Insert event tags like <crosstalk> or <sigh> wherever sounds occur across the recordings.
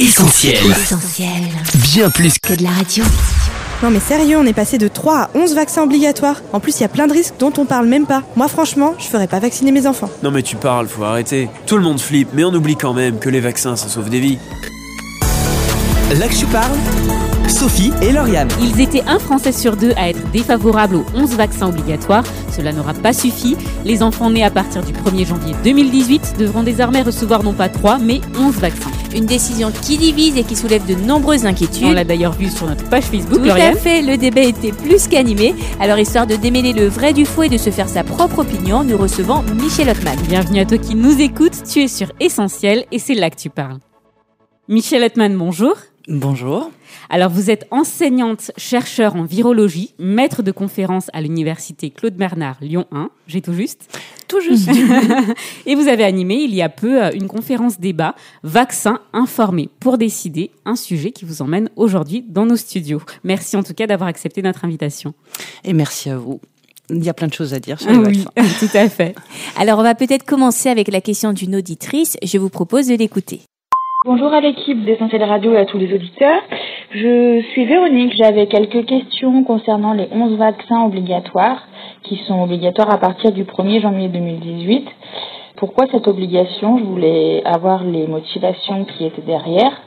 Essentiel. Essentiel. Bien plus que Que de la radio. Non mais sérieux, on est passé de 3 à 11 vaccins obligatoires. En plus, il y a plein de risques dont on parle même pas. Moi franchement, je ferais pas vacciner mes enfants. Non mais tu parles, faut arrêter. Tout le monde flippe, mais on oublie quand même que les vaccins ça sauve des vies. là que tu parles, Sophie et Lauriane. Ils étaient un Français sur deux à être défavorables aux 11 vaccins obligatoires. Cela n'aura pas suffi. Les enfants nés à partir du 1er janvier 2018 devront désormais recevoir non pas 3, mais 11 vaccins. Une décision qui divise et qui soulève de nombreuses inquiétudes. On l'a d'ailleurs vu sur notre page Facebook, Tout à fait, le débat était plus qu'animé. Alors, histoire de démêler le vrai du faux et de se faire sa propre opinion, nous recevons Michel Ottman. Bienvenue à toi qui nous écoutes. Tu es sur Essentiel et c'est là que tu parles. Michel Ottman, bonjour. Bonjour. Alors, vous êtes enseignante, chercheur en virologie, maître de conférence à l'université Claude Bernard Lyon 1. J'ai tout juste. Tout juste. <laughs> Et vous avez animé il y a peu euh, une conférence débat Vaccin informé pour décider, un sujet qui vous emmène aujourd'hui dans nos studios. Merci en tout cas d'avoir accepté notre invitation. Et merci à vous. Il y a plein de choses à dire sur les oui, vaccins. <laughs> tout à fait. Alors, on va peut-être commencer avec la question d'une auditrice. Je vous propose de l'écouter. Bonjour à l'équipe d'Essentiel Radio et à tous les auditeurs. Je suis Véronique. J'avais quelques questions concernant les 11 vaccins obligatoires qui sont obligatoires à partir du 1er janvier 2018. Pourquoi cette obligation? Je voulais avoir les motivations qui étaient derrière,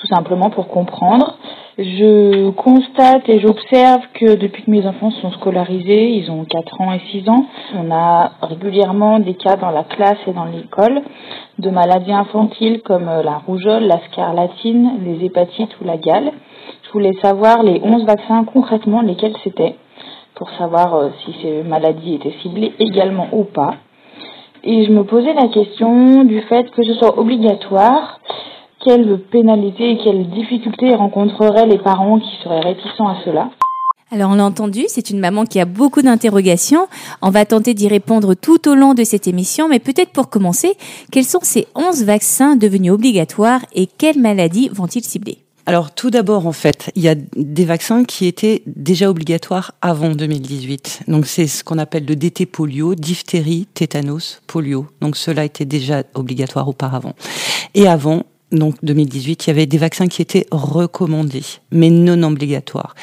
tout simplement pour comprendre. Je constate et j'observe que depuis que mes enfants sont scolarisés, ils ont 4 ans et 6 ans, on a régulièrement des cas dans la classe et dans l'école de maladies infantiles comme euh, la rougeole, la scarlatine, les hépatites ou la gale. Je voulais savoir les 11 vaccins concrètement lesquels c'était pour savoir euh, si ces maladies étaient ciblées également ou pas. Et je me posais la question du fait que ce soit obligatoire, quelles pénalités et quelles difficultés rencontreraient les parents qui seraient réticents à cela. Alors, on l'a entendu, c'est une maman qui a beaucoup d'interrogations. On va tenter d'y répondre tout au long de cette émission, mais peut-être pour commencer, quels sont ces 11 vaccins devenus obligatoires et quelles maladies vont-ils cibler? Alors tout d'abord, en fait, il y a des vaccins qui étaient déjà obligatoires avant 2018. Donc c'est ce qu'on appelle le DT polio, diphtérie, tétanos, polio. Donc cela était déjà obligatoire auparavant. Et avant, donc 2018, il y avait des vaccins qui étaient recommandés, mais non obligatoires.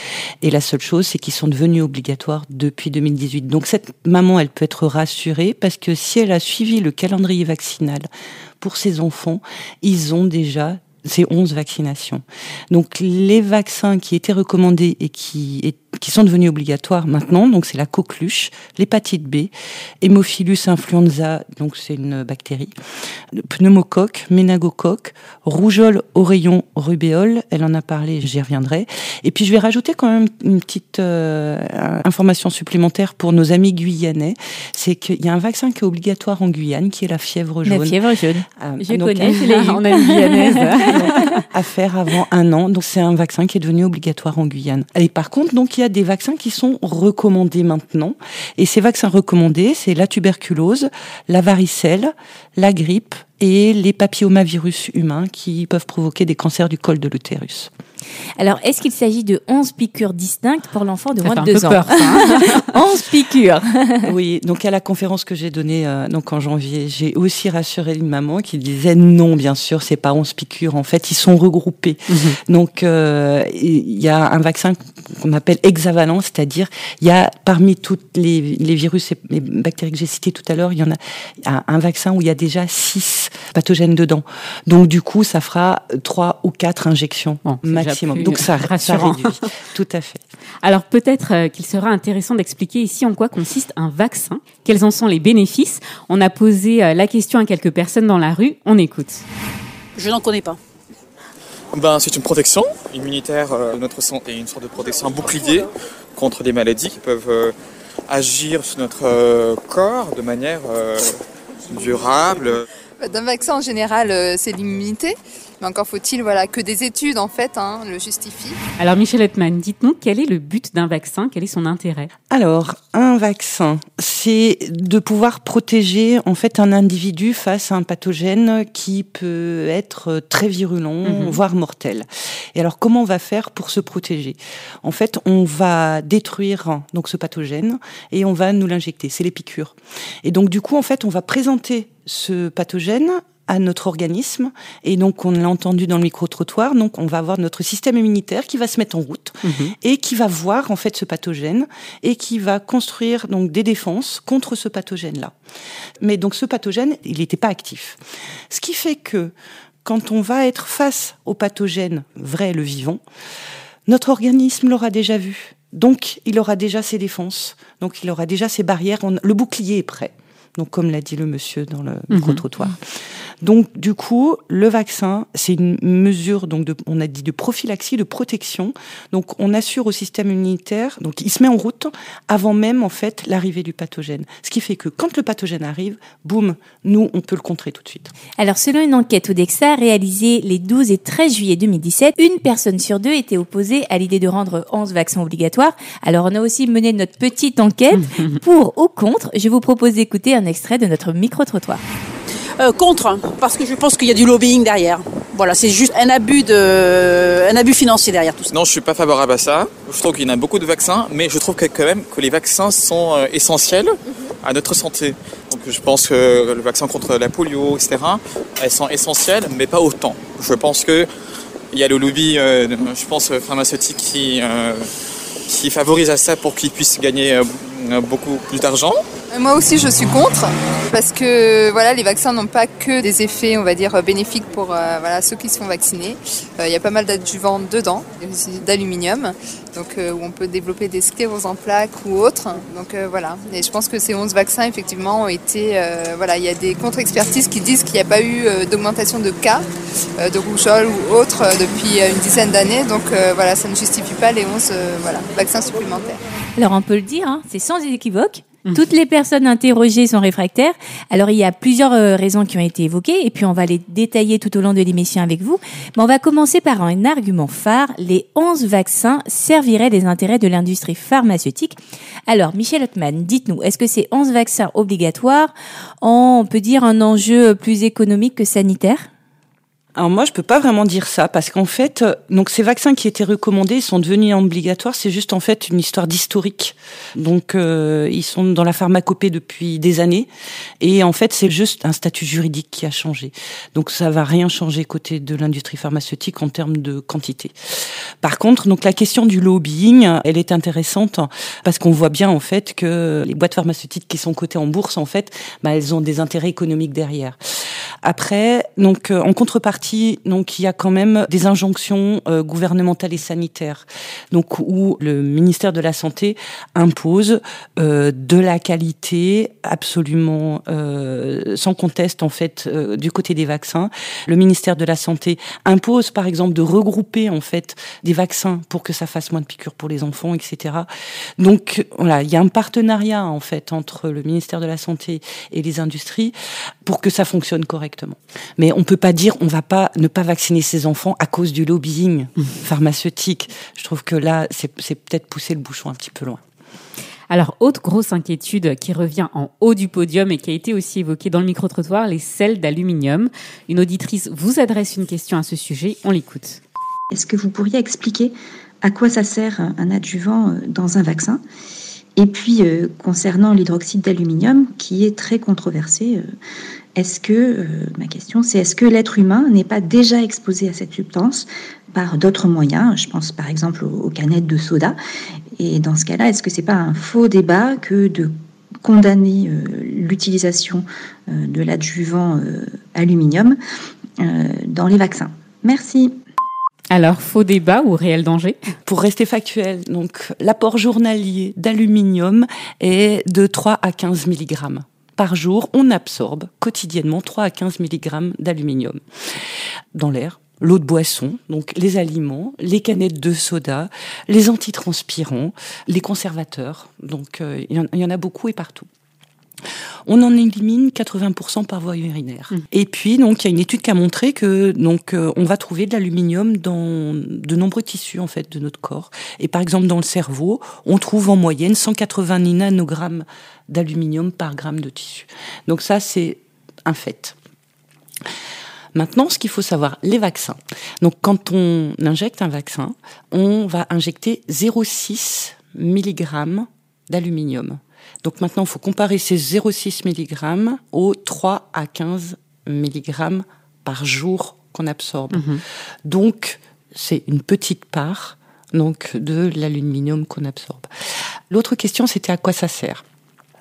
Et la seule chose, c'est qu'ils sont devenus obligatoires depuis 2018. Donc cette maman, elle peut être rassurée parce que si elle a suivi le calendrier vaccinal pour ses enfants, ils ont déjà ces 11 vaccinations. Donc les vaccins qui étaient recommandés et qui, et qui sont devenus obligatoires maintenant, donc c'est la coqueluche, l'hépatite B, Hémophilus influenza, donc c'est une bactérie, pneumocoque, ménagocoque, rougeole, oreillon, rubéole, elle en a parlé, j'y reviendrai. Et puis je vais rajouter quand même une petite euh, information supplémentaire pour nos amis guyanais, c'est qu'il y a un vaccin qui est obligatoire en Guyane, qui est la fièvre jaune. La fièvre jaune. Euh, Je donc, connais, je l'ai <laughs> une guyanaise. <laughs> à faire avant un an. Donc c'est un vaccin qui est devenu obligatoire en Guyane. Et par contre, donc il y a des vaccins qui sont recommandés maintenant. Et ces vaccins recommandés, c'est la tuberculose, la varicelle, la grippe et les papillomavirus humains qui peuvent provoquer des cancers du col de l'utérus. Alors, est-ce qu'il s'agit de 11 piqûres distinctes pour l'enfant de moins de un 2 peu ans peur, ça, hein. <laughs> 11 piqûres <laughs> Oui, donc à la conférence que j'ai donnée euh, donc en janvier, j'ai aussi rassuré une maman qui disait non, bien sûr, c'est pas 11 piqûres. En fait, ils sont regroupés. Donc euh, il y a un vaccin qu'on appelle hexavalent, c'est-à-dire il y a parmi toutes les, les virus et les bactéries que j'ai citées tout à l'heure, il y en a un, un vaccin où il y a déjà six pathogènes dedans. Donc du coup, ça fera trois ou quatre injections Bon, c'est déjà maximum. plus Donc ça, ça rassurant. réduit. <laughs> Tout à fait. Alors peut-être euh, qu'il sera intéressant d'expliquer ici en quoi consiste un vaccin, quels en sont les bénéfices? On a posé euh, la question à quelques personnes dans la rue, on écoute. Je n'en connais pas. Ben, c'est une protection immunitaire euh, de notre santé, une sorte de protection, un bouclier contre des maladies qui peuvent euh, agir sur notre euh, corps de manière euh, durable. D'un vaccin en général, c'est l'immunité. Mais encore faut-il voilà, que des études en fait hein, le justifient. Alors Michel Hetman, dites-nous quel est le but d'un vaccin, quel est son intérêt? Alors, un vaccin, c'est de pouvoir protéger en fait un individu face à un pathogène qui peut être très virulent, Mhm. voire mortel. Et alors, comment on va faire pour se protéger? En fait, on va détruire donc ce pathogène et on va nous l'injecter. C'est les piqûres. Et donc, du coup, en fait, on va présenter ce pathogène à notre organisme et donc on l'a entendu dans le micro-trottoir, donc on va avoir notre système immunitaire qui va se mettre en route Mhm. et qui va voir en fait ce pathogène et qui va construire donc des défenses contre ce pathogène-là. Mais donc ce pathogène, il n'était pas actif. Ce qui fait que quand on va être face au pathogène vrai, le vivant, notre organisme l'aura déjà vu. Donc, il aura déjà ses défenses. Donc, il aura déjà ses barrières. Le bouclier est prêt. Donc, comme l'a dit le monsieur dans le Mhm. micro-trottoir. Donc, du coup, le vaccin, c'est une mesure, donc, de, on a dit de prophylaxie, de protection. Donc, on assure au système immunitaire, donc, il se met en route avant même, en fait, l'arrivée du pathogène. Ce qui fait que quand le pathogène arrive, boum, nous, on peut le contrer tout de suite. Alors, selon une enquête Odexa réalisée les 12 et 13 juillet 2017, une personne sur deux était opposée à l'idée de rendre 11 vaccins obligatoires. Alors, on a aussi mené notre petite enquête <laughs> pour ou contre. Je vous propose d'écouter un extrait de notre micro-trottoir. Euh, contre, hein, parce que je pense qu'il y a du lobbying derrière. Voilà, c'est juste un abus de, un abus financier derrière tout ça. Non, je suis pas favorable à ça. Je trouve qu'il y en a beaucoup de vaccins, mais je trouve que quand même que les vaccins sont euh, essentiels à notre santé. Donc je pense que le vaccin contre la polio, etc., elles sont essentielles, mais pas autant. Je pense que il y a le lobby, euh, je pense, pharmaceutique qui, euh, qui favorise à ça pour qu'ils puissent gagner euh, beaucoup plus d'argent. Moi aussi, je suis contre parce que voilà, les vaccins n'ont pas que des effets, on va dire, bénéfiques pour euh, voilà, ceux qui se font vacciner. Euh, Il y a pas mal d'adjuvants dedans, d'aluminium, donc euh, où on peut développer des scléroses en plaques ou autres. Donc voilà. Et je pense que ces 11 vaccins, effectivement, ont été. voilà, il y a des contre-expertises qui disent qu'il n'y a pas eu d'augmentation de cas de rougeole ou autre depuis une dizaine d'années. Donc voilà, ça ne justifie pas les 11 euh, voilà, vaccins supplémentaires. Alors on peut le dire, hein, c'est sans équivoque. Toutes les personnes interrogées sont réfractaires. Alors il y a plusieurs euh, raisons qui ont été évoquées et puis on va les détailler tout au long de l'émission avec vous. Mais on va commencer par un argument phare. Les 11 vaccins serviraient des intérêts de l'industrie pharmaceutique. Alors Michel Ottman, dites-nous, est-ce que ces 11 vaccins obligatoires ont, on peut dire, un enjeu plus économique que sanitaire? Alors moi, je peux pas vraiment dire ça parce qu'en fait, euh, donc ces vaccins qui étaient recommandés sont devenus obligatoires. C'est juste en fait une histoire d'historique. Donc euh, ils sont dans la pharmacopée depuis des années et en fait c'est juste un statut juridique qui a changé. Donc ça va rien changer côté de l'industrie pharmaceutique en termes de quantité. Par contre, donc la question du lobbying, elle est intéressante parce qu'on voit bien en fait que les boîtes pharmaceutiques qui sont cotées en bourse en fait, bah, elles ont des intérêts économiques derrière. Après, donc euh, en contrepartie, donc il y a quand même des injonctions euh, gouvernementales et sanitaires, donc où le ministère de la santé impose euh, de la qualité absolument euh, sans conteste en fait du côté des vaccins. Le ministère de la santé impose par exemple de regrouper en fait des vaccins pour que ça fasse moins de piqûres pour les enfants, etc. Donc voilà, il y a un partenariat en fait entre le ministère de la santé et les industries pour que ça fonctionne correctement. Mais on peut pas dire on va pas ne pas vacciner ses enfants à cause du lobbying <laughs> pharmaceutique. Je trouve que là c'est c'est peut-être pousser le bouchon un petit peu loin. Alors, autre grosse inquiétude qui revient en haut du podium et qui a été aussi évoquée dans le micro-trottoir, les sels d'aluminium. Une auditrice vous adresse une question à ce sujet, on l'écoute. Est-ce que vous pourriez expliquer à quoi ça sert un adjuvant dans un vaccin? Et puis, euh, concernant l'hydroxyde d'aluminium, qui est très controversé, euh, est-ce que, euh, ma question, c'est est-ce que l'être humain n'est pas déjà exposé à cette substance par d'autres moyens? Je pense par exemple aux, aux canettes de soda. Et dans ce cas-là, est-ce que c'est pas un faux débat que de condamner l'utilisation de l'adjuvant aluminium dans les vaccins? Merci. Alors, faux débat ou réel danger? Pour rester factuel, donc l'apport journalier d'aluminium est de 3 à 15 mg. Par jour, on absorbe quotidiennement 3 à 15 mg d'aluminium dans l'air. L'eau de boisson, donc les aliments, les canettes de soda, les antitranspirants, les conservateurs. Donc euh, il y, en- il y en a beaucoup et partout. On en élimine 80% par voie urinaire. Et puis donc il y a une étude qui a montré que donc euh, on va trouver de l'aluminium dans de nombreux tissus en fait de notre corps. Et par exemple dans le cerveau, on trouve en moyenne 180 nanogrammes d'aluminium par gramme de tissu. Donc ça c'est un fait. Maintenant, ce qu'il faut savoir, les vaccins. Donc, quand on injecte un vaccin, on va injecter 0,6 mg d'aluminium. Donc maintenant, il faut comparer ces 0,6 mg aux 3 à 15 mg par jour qu'on absorbe. Donc, c'est une petite part donc de l'aluminium qu'on absorbe. L'autre question, c'était à quoi ça sert?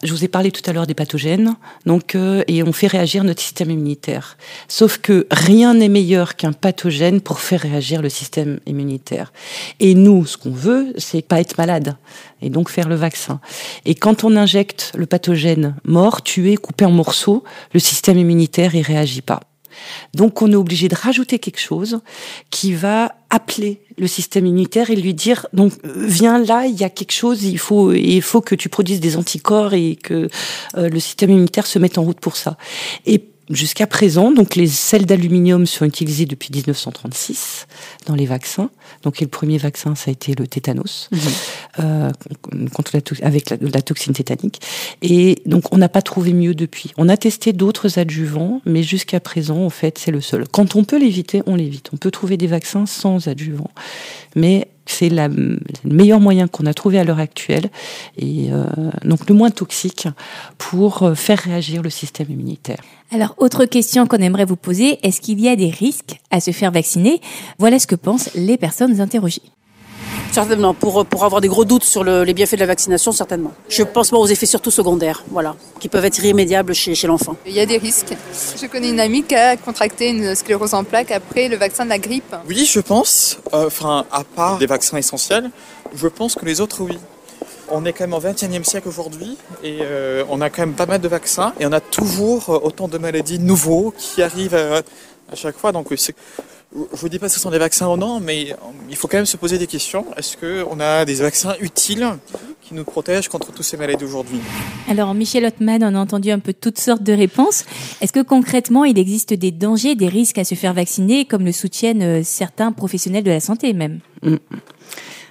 Je vous ai parlé tout à l'heure des pathogènes, donc euh, et on fait réagir notre système immunitaire. Sauf que rien n'est meilleur qu'un pathogène pour faire réagir le système immunitaire. Et nous, ce qu'on veut, c'est pas être malade et donc faire le vaccin. Et quand on injecte le pathogène mort, tué, coupé en morceaux, le système immunitaire il réagit pas. Donc on est obligé de rajouter quelque chose qui va appeler le système immunitaire et lui dire donc viens là il y a quelque chose il faut il faut que tu produises des anticorps et que euh, le système immunitaire se mette en route pour ça jusqu'à présent, donc les sels d'aluminium sont utilisés depuis 1936 dans les vaccins. Donc le premier vaccin, ça a été le tétanos mhm. euh, contre la avec la, toxine tétanique. Et donc on n'a pas trouvé mieux depuis. On a testé d'autres adjuvants, mais jusqu'à présent, en fait, c'est le seul. Quand on peut l'éviter, on l'évite. On peut trouver des vaccins sans adjuvant, mais c'est le meilleur moyen qu'on a trouvé à l'heure actuelle et euh, donc le moins toxique pour euh, faire réagir le système immunitaire. Alors, autre question qu'on aimerait vous poser, est-ce qu'il y a des risques à se faire vacciner? Voilà ce que pensent les personnes interrogées. Certainement, pour, pour avoir des gros doutes sur les bienfaits de la vaccination, certainement. Je pense pas aux effets surtout secondaires, voilà, qui peuvent être irrémédiables chez, chez l'enfant. Il y a des risques. Je connais une amie qui a contracté une sclérose en plaques après le vaccin de la grippe. Oui, je pense, euh, enfin, à part des vaccins essentiels, je pense que les autres, oui. On est quand même au XXIe siècle aujourd'hui et euh, on a quand même pas mal de vaccins et on a toujours euh, autant de maladies nouveaux qui arrivent à, chaque fois. Donc je vous dis pas que ce sont des vaccins ou non, mais il faut quand même se poser des questions. Est-ce qu'on a des vaccins utiles qui nous protègent contre tous ces maladies d'aujourd'hui Alors, Michel Ottman, on a entendu un peu toutes sortes de réponses. Est-ce que concrètement, il existe des dangers, des risques à se faire vacciner, comme le soutiennent euh, certains professionnels de la santé même? Mm.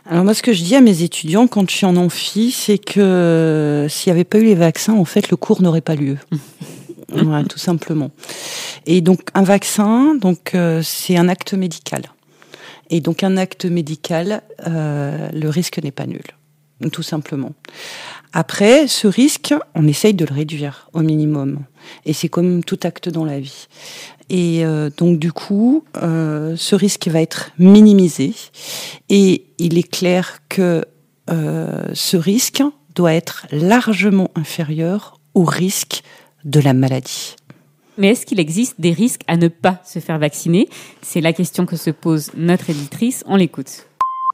Alors moi, ce que je dis à mes étudiants quand je suis en amphi, c'est que euh, s'il n'y avait pas eu les vaccins, en fait, le cours n'aurait pas lieu. <laughs> voilà, tout simplement. Et donc un vaccin, donc euh, c'est un acte médical. Et donc un acte médical, euh, le risque n'est pas nul, tout simplement. Après, ce risque, on essaye de le réduire au minimum. Et c'est comme tout acte dans la vie. Et euh, donc du coup, ce risque va être minimisé. Et il est clair que ce risque doit être largement inférieur au risque de la maladie. Mais est-ce qu'il existe des risques à ne pas se faire vacciner? C'est la question que se pose notre éditrice. On l'écoute.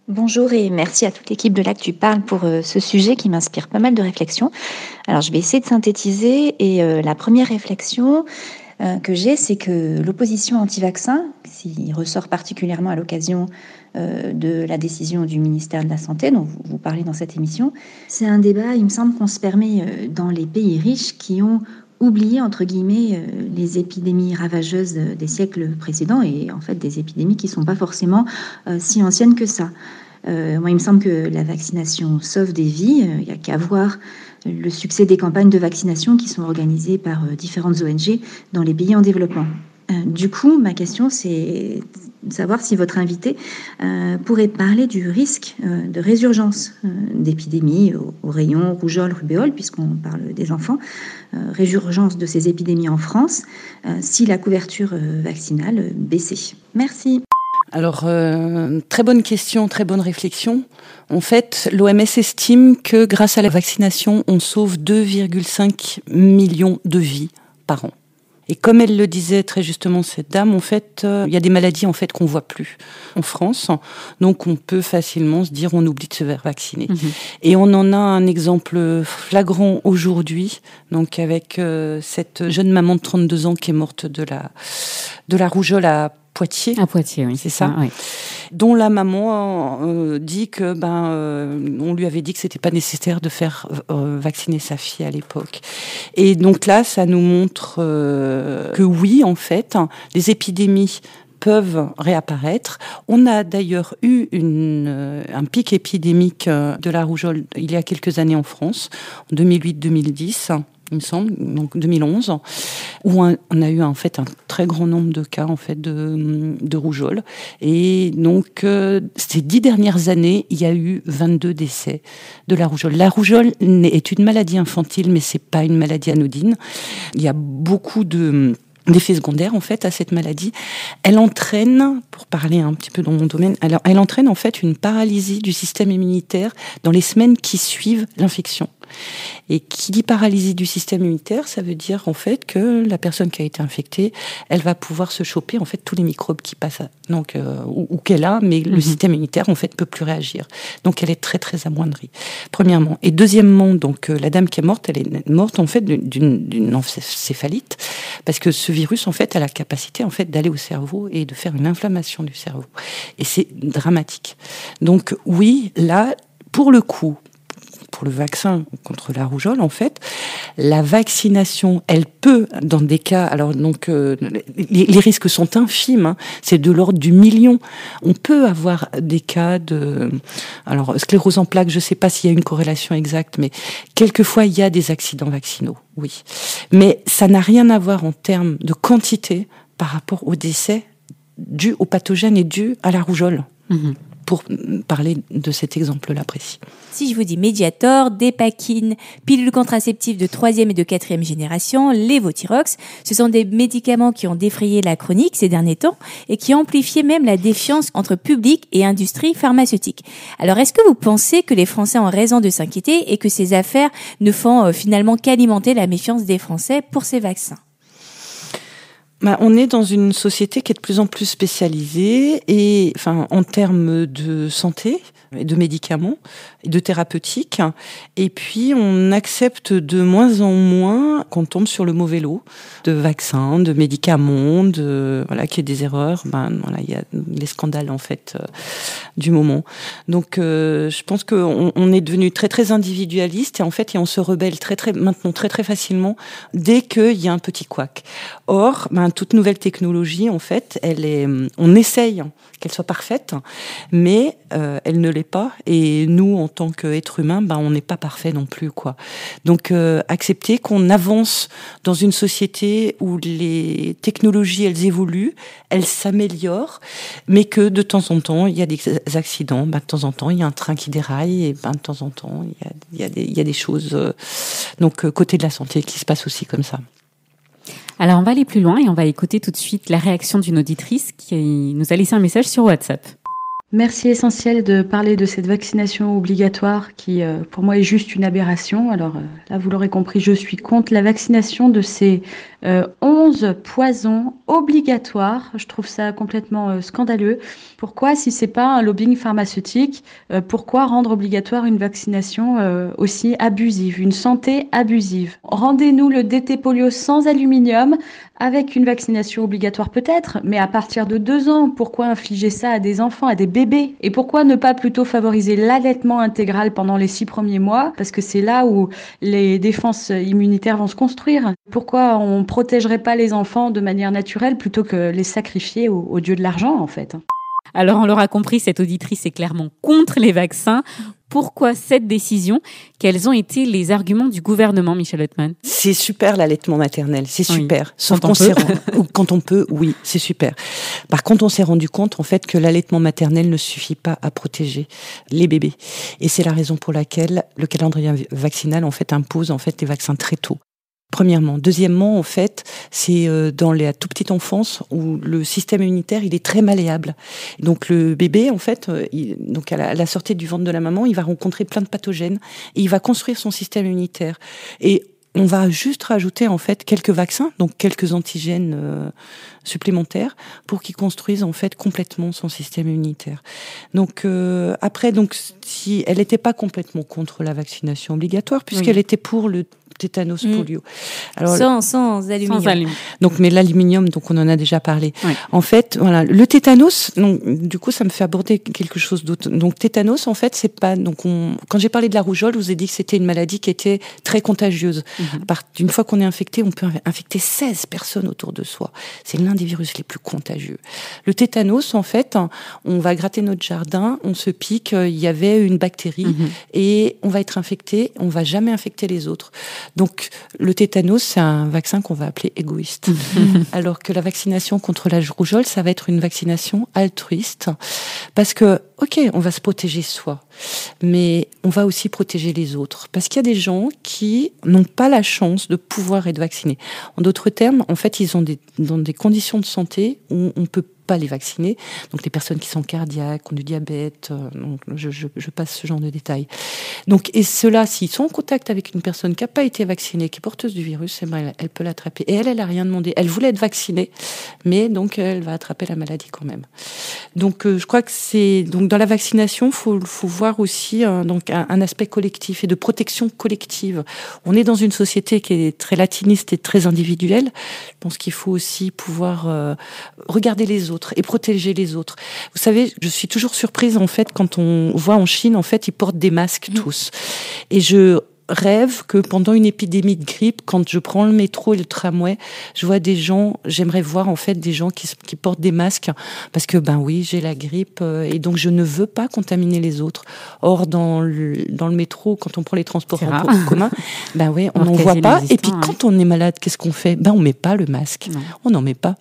Bonjour et merci à toute l'équipe de l'Actu Parle pour euh, ce sujet qui m'inspire pas mal de réflexions. Alors je vais essayer de synthétiser et euh, la première réflexion euh, que j'ai, c'est que l'opposition anti-vaccin, s'il ressort particulièrement à l'occasion de la décision du ministère de la Santé dont vous parlez dans cette émission, c'est un débat, il me semble, qu'on se permet dans les pays riches qui ont oublier, entre guillemets, euh, les épidémies ravageuses des siècles précédents et en fait des épidémies qui ne sont pas forcément euh, si anciennes que ça. Euh, moi, il me semble que la vaccination sauve des vies. Il n'y a qu'à voir le succès des campagnes de vaccination qui sont organisées par différentes ONG dans les pays en développement. Du coup, ma question, c'est de savoir si votre invité pourrait parler du risque de résurgence d'épidémies au, rayon rougeole, rubéole, puisqu'on parle des enfants, euh, résurgence de ces épidémies en France euh, si la couverture euh, vaccinale baissait Merci. Alors, très bonne question, très bonne réflexion. En fait, l'OMS estime que grâce à la vaccination, on sauve 2,5 millions de vies par an. Et comme elle le disait très justement cette dame, en fait, euh, il y a des maladies en fait qu'on voit plus en France, donc on peut facilement se dire on oublie de se faire vacciner. Mhm. Et on en a un exemple flagrant aujourd'hui, donc avec euh, cette jeune maman de 32 ans qui est morte de la de la rougeole à Poitiers. À Poitiers, oui. C'est ça. Dont la maman euh, dit que ben euh, on lui avait dit que c'était pas nécessaire de faire euh, vacciner sa fille à l'époque. Et donc là, ça nous montre que oui, en fait, les épidémies peuvent réapparaître. On a d'ailleurs eu une, un pic épidémique de la rougeole il y a quelques années en France, en 2008-2010 il me semble, donc 2011, où on a eu en fait un très grand nombre de cas en fait de, rougeole. Et donc euh, ces dix dernières années, il y a eu 22 décès de la rougeole. La rougeole est une maladie infantile, mais c'est pas une maladie anodine. Il y a beaucoup de d'effets secondaires en fait à cette maladie. Elle entraîne, pour parler un petit peu dans mon domaine, alors elle entraîne en fait une paralysie du système immunitaire dans les semaines qui suivent l'infection. Et qui dit paralysie du système immunitaire, ça veut dire en fait que la personne qui a été infectée, elle va pouvoir se choper en fait tous les microbes qui passent, donc euh, ou, qu'elle a, mais le mhm. système immunitaire en fait peut plus réagir. Donc elle est très très amoindrie. Premièrement, et deuxièmement, donc euh, la dame qui est morte, elle est morte en fait d'une encéphalite parce que ce virus en fait a la capacité en fait d'aller au cerveau et de faire une inflammation du cerveau. Et c'est dramatique. Donc oui, là pour le coup, pour le vaccin contre la rougeole, en fait, la vaccination, elle peut, dans des cas, alors donc euh, les, risques sont infimes, hein, c'est de l'ordre du million. On peut avoir des cas de, alors sclérose en plaques, je ne sais pas s'il y a une corrélation exacte, mais quelquefois il y a des accidents vaccinaux, oui. Mais ça n'a rien à voir en termes de quantité par rapport au décès dû au pathogène et dû à la rougeole. Mhm pour parler de cet exemple-là précis. Si je vous dis Mediator, Dépakine, pilules contraceptives de troisième et de quatrième génération, Levothyrox, ce sont des médicaments qui ont défrayé la chronique ces derniers temps et qui amplifié même la défiance entre public et industrie pharmaceutique. Alors est-ce que vous pensez que les Français ont raison de s'inquiéter et que ces affaires ne font euh, finalement qu'alimenter la méfiance des Français pour ces vaccins? Bah, on est dans une société qui est de plus en plus spécialisée et, enfin, en termes de santé et de médicaments de thérapeutiques. Et puis, on accepte de moins en moins qu'on tombe sur le mauvais lot de vaccins, de médicaments, de voilà, qu'il y ait des erreurs. Ben voilà, il y a les scandales en fait euh, du moment. Donc, euh, je pense qu'on on est devenu très très individualiste et en fait, et on se rebelle très très maintenant très très facilement dès qu'il y a un petit couac. Or, ben, toute nouvelle technologie, en fait, elle est, on essaye qu'elle soit parfaite, mais euh, elle ne l'est pas. Et nous, en tant qu'êtres humains, ben, on n'est pas parfait non plus, quoi. Donc, euh, accepter qu'on avance dans une société où les technologies, elles évoluent, elles s'améliorent, mais que de temps en temps, il y a des accidents. Ben, de temps en temps, il y a un train qui déraille, et ben, de temps en temps, il y a, des, choses. Euh, donc, côté de la santé, qui se passe aussi comme ça. Alors on va aller plus loin et on va écouter tout de suite la réaction d'une auditrice qui nous a laissé un message sur WhatsApp. Merci essentiel de parler de cette vaccination obligatoire qui, euh, pour moi, est juste une aberration. Alors euh, là, vous l'aurez compris, je suis contre la vaccination de ces 11 euh, poisons obligatoires. Je trouve ça complètement scandaleux. Pourquoi, si c'est pas un lobbying pharmaceutique, pourquoi rendre obligatoire une vaccination aussi abusive, une santé abusive? Rendez-nous le DT polio sans aluminium avec une vaccination obligatoire peut-être, mais à partir de deux ans, pourquoi infliger ça à des enfants, à des Et pourquoi ne pas plutôt favoriser l'allaitement intégral pendant les six premiers mois? Parce que c'est là où les défenses immunitaires vont se construire. Pourquoi on protégerait pas les enfants de manière naturelle plutôt que les sacrifier au dieu de l'argent en fait? Alors, on l'aura compris, cette auditrice est clairement contre les vaccins. Pourquoi cette décision? Quels ont été les arguments du gouvernement, Michel Ottman C'est super l'allaitement maternel, c'est super. Sauf quand, on <laughs> quand on peut, oui, c'est super. Par contre, on s'est rendu compte en fait que l'allaitement maternel ne suffit pas à protéger les bébés, et c'est la raison pour laquelle le calendrier vaccinal en fait impose en fait les vaccins très tôt. Premièrement. Deuxièmement, en fait, c'est euh, dans la toute petite enfance où le système immunitaire il est très malléable. Donc le bébé, en fait, euh, donc à la, sortie du ventre de la maman, il va rencontrer plein de pathogènes et il va construire son système immunitaire. Et on va juste rajouter en fait quelques vaccins, donc quelques antigènes euh, supplémentaires pour qu'il construise en fait complètement son système immunitaire. Donc après, donc si elle n'était pas complètement contre la vaccination obligatoire puisqu'elle était pour le tétanos mm. polio. Alors, sans, sans aluminium. Donc, mais l'aluminium, donc on en a déjà parlé. En fait, voilà, le tétanos, donc, du coup, ça me fait aborder quelque chose d'autre. Donc, tétanos, en fait, c'est pas, donc on, quand j'ai parlé de la rougeole, je vous ai dit que c'était une maladie qui était très contagieuse. Mm Une fois qu'on est infecté, on peut infecter 16 personnes autour de soi. C'est l'un des virus les plus contagieux. Le tétanos, en fait, on va gratter notre jardin, on se pique, il y avait une bactérie mhm. et on va être infecté, on va jamais infecter les autres. Donc le tétanos, c'est un vaccin qu'on va appeler égoïste. <laughs> Alors que la vaccination contre la rougeole, ça va être une vaccination altruiste. Parce que, ok, on va se protéger soi, mais on va aussi protéger les autres. Parce qu'il y a des gens qui n'ont pas la chance de pouvoir être vaccinés. En d'autres termes, en fait, ils ont des, dans des conditions de santé où on peut pas les vacciner. Donc les personnes qui sont cardiaques, ont du diabète, euh, donc je, passe ce genre de détails. Donc et ceux-là, s'ils sont en contact avec une personne qui n'a pas été vaccinée, qui est porteuse du virus, eh ben, elle, peut l'attraper. Et elle, elle a rien demandé. Elle voulait être vaccinée, mais donc elle va attraper la maladie quand même. Donc euh, je crois que c'est donc dans la vaccination, faut faut voir aussi euh, donc un, aspect collectif et de protection collective. On est dans une société qui est très latiniste et très individuelle. Je pense qu'il faut aussi pouvoir regarder les autres et protéger les autres. Vous savez, je suis toujours surprise en fait quand on voit en Chine en fait ils portent des masques tous. Et je rêve que pendant une épidémie de grippe, quand je prends le métro et le tramway, je vois des gens, j'aimerais voir en fait des gens qui, qui portent des masques parce que ben oui, j'ai la grippe euh, et donc je ne veux pas contaminer les autres. Or dans le, dans le métro, quand on prend les transports en commun, ben oui, <laughs> on n'en voit pas. Et puis quand on est malade, qu'est-ce qu'on fait? Ben on met pas le masque. Non. On n'en met pas.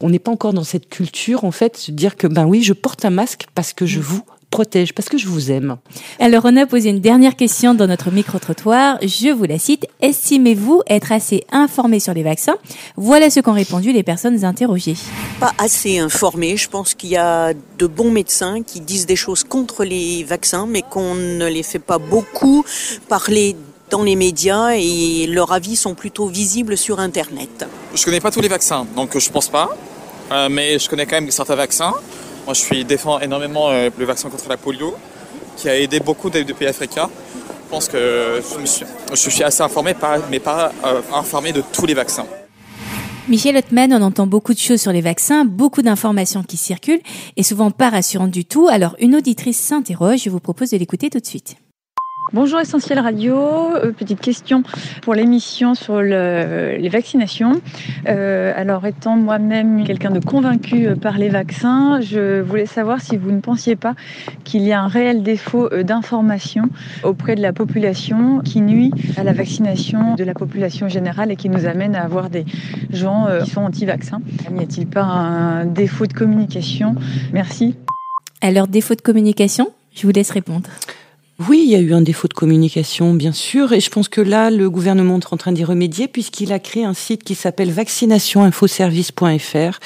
On n'est pas encore dans cette culture en fait, de dire que ben oui, je porte un masque parce que je vous protège parce que je vous aime. Alors on a posé une dernière question dans notre micro-trottoir. Je vous la cite. Estimez-vous être assez informé sur les vaccins? Voilà ce qu'ont répondu les personnes interrogées. Pas assez informé. Je pense qu'il y a de bons médecins qui disent des choses contre les vaccins, mais qu'on ne les fait pas beaucoup parler dans les médias et leurs avis sont plutôt visibles sur Internet. Je connais pas tous les vaccins, donc je pense pas. Euh, mais je connais quand même certains vaccins. Moi, je suis défends énormément euh, le vaccin contre la polio, qui a aidé beaucoup de, de pays africains. Je pense que je, suis, assez informé, mais pas euh, informé de tous les vaccins. Michel Ottman, on entend beaucoup de choses sur les vaccins, beaucoup d'informations qui circulent et souvent pas rassurantes du tout. Alors une auditrice s'interroge, je vous propose de l'écouter tout de suite. Bonjour Essentiel Radio, euh, petite question pour l'émission sur le, les vaccinations. Euh, alors étant moi-même quelqu'un de convaincu euh, par les vaccins, je voulais savoir si vous ne pensiez pas qu'il y a un réel défaut d'information auprès de la population qui nuit à la vaccination de la population générale et qui nous amène à avoir des gens qui sont anti-vaccins. N'y a-t-il pas un défaut de communication? Merci. Alors défaut de communication, je vous laisse répondre. Oui, il y a eu un défaut de communication, bien sûr, et je pense que là, le gouvernement est en train d'y remédier puisqu'il a créé un site qui s'appelle vaccinationinfoservice.fr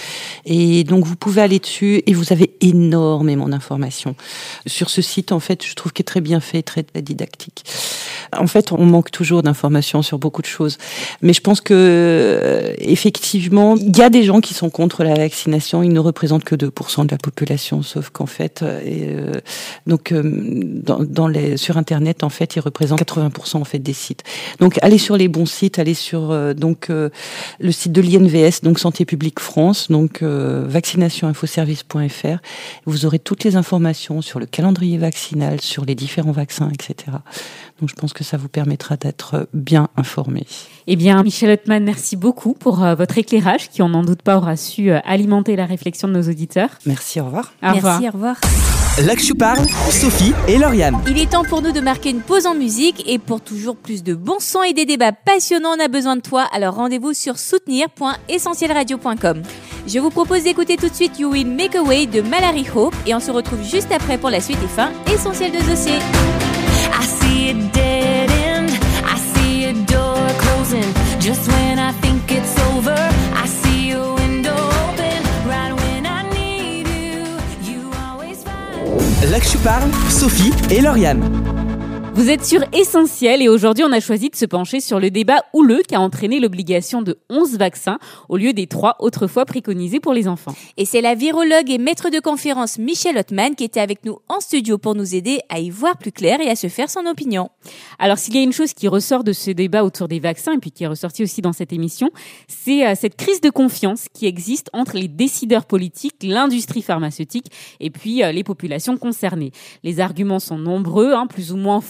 et donc vous pouvez aller dessus et vous avez énormément d'informations sur ce site. En fait, je trouve qu'il est très bien fait, très, didactique. En fait, on manque toujours d'informations sur beaucoup de choses, mais je pense que effectivement, il y a des gens qui sont contre la vaccination. Ils ne représentent que 2% de la population, sauf qu'en fait, euh, donc dans, dans les sur internet en fait ils représentent 80% en fait des sites. Donc allez sur les bons sites allez sur euh, donc euh, le site de l'INVS donc Santé publique France donc euh, vaccinationinfoservice.fr vous aurez toutes les informations sur le calendrier vaccinal sur les différents vaccins etc donc je pense que ça vous permettra d'être bien informé. Eh bien, Michel Ottman, merci beaucoup pour euh, votre éclairage qui, on n'en doute pas, aura su euh, alimenter la réflexion de nos auditeurs. Merci, au revoir. Merci, Au revoir. au je parle, Sophie et Lauriane. Il est temps pour nous de marquer une pause en musique et pour toujours plus de bon son et des débats passionnants, on a besoin de toi. Alors rendez-vous sur soutenir.essentielradio.com. Je vous propose d'écouter tout de suite You Will Make a Way de Mallory Hope et on se retrouve juste après pour la suite et fin essentielle de dossier. Là que je parle, Sophie et Lauriane. Vous êtes sur Essentiel et aujourd'hui on a choisi de se pencher sur le débat houleux qui a entraîné l'obligation de 11 vaccins au lieu des trois autrefois préconisés pour les enfants. Et c'est la virologue et maître de conférence Michel Ottman qui était avec nous en studio pour nous aider à y voir plus clair et à se faire son opinion. Alors s'il y a une chose qui ressort de ce débat autour des vaccins et puis qui est ressortie aussi dans cette émission, c'est euh, cette crise de confiance qui existe entre les décideurs politiques, l'industrie pharmaceutique et puis euh, les populations concernées. Les arguments sont nombreux, hein, plus ou moins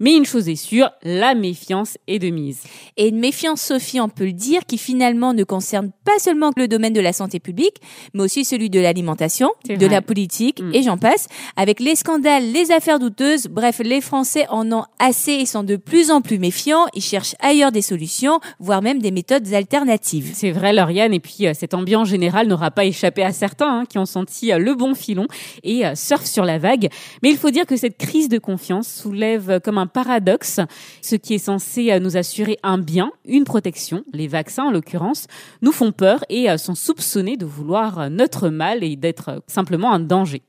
mais une chose est sûre, la méfiance est de mise. Et une méfiance, Sophie, on peut le dire, qui finalement ne concerne pas seulement le domaine de la santé publique, mais aussi celui de l'alimentation, de vrai. la politique, Mm. et j'en passe. Avec les scandales, les affaires douteuses, bref, les Français en ont assez et sont de plus en plus méfiants. Ils cherchent ailleurs des solutions, voire même des méthodes alternatives. C'est vrai, Lauriane, et puis euh, cette ambiance générale n'aura pas échappé à certains hein, qui ont senti euh, le bon filon et euh, surfent sur la vague. Mais il faut dire que cette crise de confiance soulève comme un paradoxe. Ce qui est censé euh, nous assurer un bien, une protection, les vaccins en l'occurrence, nous font peur et euh, sont soupçonnés de vouloir euh, notre mal et d'être simplement un danger.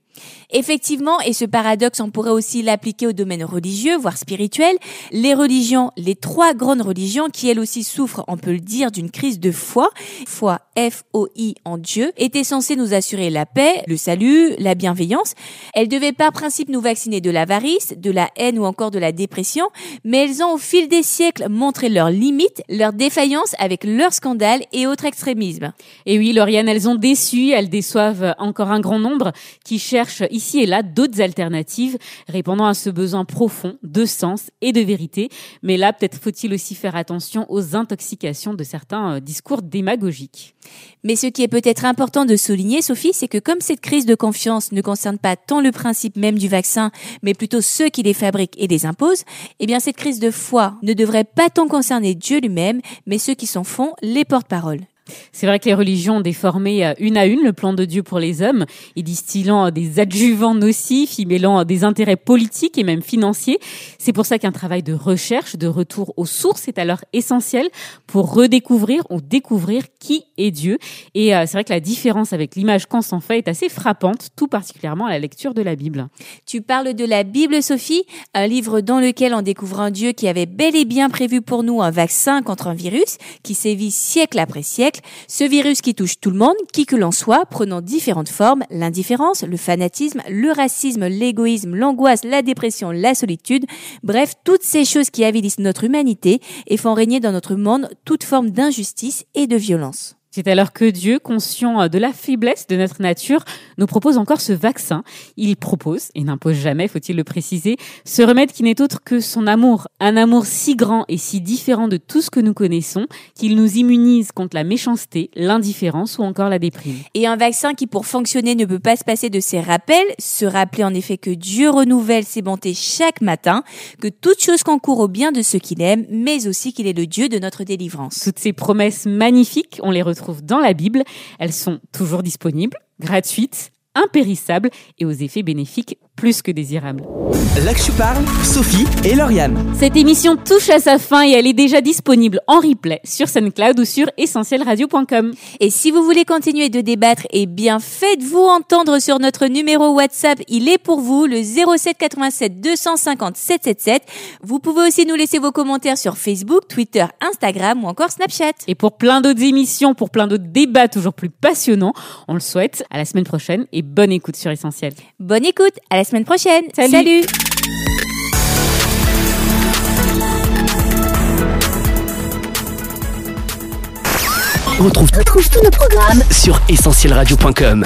Effectivement, et ce paradoxe, on pourrait aussi l'appliquer au domaine religieux, voire spirituel. Les religions, les trois grandes religions, qui elles aussi souffrent, on peut le dire, d'une crise de foi, foi F-O-I en Dieu, étaient censées nous assurer la paix, le salut, la bienveillance. Elles devaient par principe nous vacciner de l'avarice, de la haine ou encore de la dépression, mais elles ont au fil des siècles montré leurs limites, leurs défaillances avec leurs scandales et autres extrémismes. Et oui, Lauriane, elles ont déçu, elles déçoivent encore un grand nombre qui cherchent ici et là d'autres alternatives répondant à ce besoin profond de sens et de vérité. Mais là, peut-être faut-il aussi faire attention aux intoxications de certains euh, discours démagogiques. Mais ce qui est peut-être important de souligner, Sophie, c'est que comme cette crise de confiance ne concerne pas tant le principe même du vaccin, mais plutôt ceux qui les fabriquent et les imposent, eh bien cette crise de foi ne devrait pas tant concerner Dieu lui-même, mais ceux qui s'en font les porte-parole. C'est vrai que les religions ont déformé euh, une à une le plan de Dieu pour les hommes, y distillant euh, des adjuvants nocifs, y mêlant euh, des intérêts politiques et même financiers. C'est pour ça qu'un travail de recherche, de retour aux sources est alors essentiel pour redécouvrir ou découvrir qui est Dieu. Et c'est vrai que la différence avec l'image qu'on s'en fait est assez frappante, tout particulièrement à la lecture de la Bible. Tu parles de la Bible, Sophie, un livre dans lequel on découvre un Dieu qui avait bel et bien prévu pour nous un vaccin contre un virus qui sévit siècle après siècle. Ce virus qui touche tout le monde, qui que l'on soit, prenant différentes formes, l'indifférence, le fanatisme, le racisme, l'égoïsme, l'angoisse, la dépression, la solitude, bref, toutes ces choses qui avilissent notre humanité et font régner dans notre monde toute forme d'injustice et de violence. C'est alors que Dieu, conscient de la faiblesse de notre nature, nous propose encore ce vaccin. Il propose, et n'impose jamais, faut-il le préciser, ce remède qui n'est autre que son amour. Un amour si grand et si différent de tout ce que nous connaissons qu'il nous immunise contre la méchanceté, l'indifférence ou encore la déprime. Et un vaccin qui, pour fonctionner, ne peut pas se passer de ses rappels, se rappeler en effet que Dieu renouvelle ses bontés chaque matin, que toute chose concourt au bien de ceux qu'il aime, mais aussi qu'il est le Dieu de notre délivrance. Toutes ces promesses magnifiques, on les retrouve dans la Bible. Elles sont toujours disponibles, gratuites, impérissables et aux effets bénéfiques plus que que je parle, Sophie et Lauriane. Cette émission touche à sa fin et elle est déjà disponible en replay sur SoundCloud ou sur essentielradio.com. Et si vous voulez continuer de débattre, eh bien faites-vous entendre sur notre numéro WhatsApp. Il est pour vous le 07 87 250 777. Vous pouvez aussi nous laisser vos commentaires sur Facebook, Twitter, Instagram ou encore Snapchat. Et pour plein d'autres émissions, pour plein d'autres débats toujours plus passionnants, on le souhaite à la semaine prochaine et bonne écoute sur Essentiel. Bonne écoute, à la semaine prochaine. Salut. Salut. On retrouve, retrouve tous nos programmes sur essentielradio.com.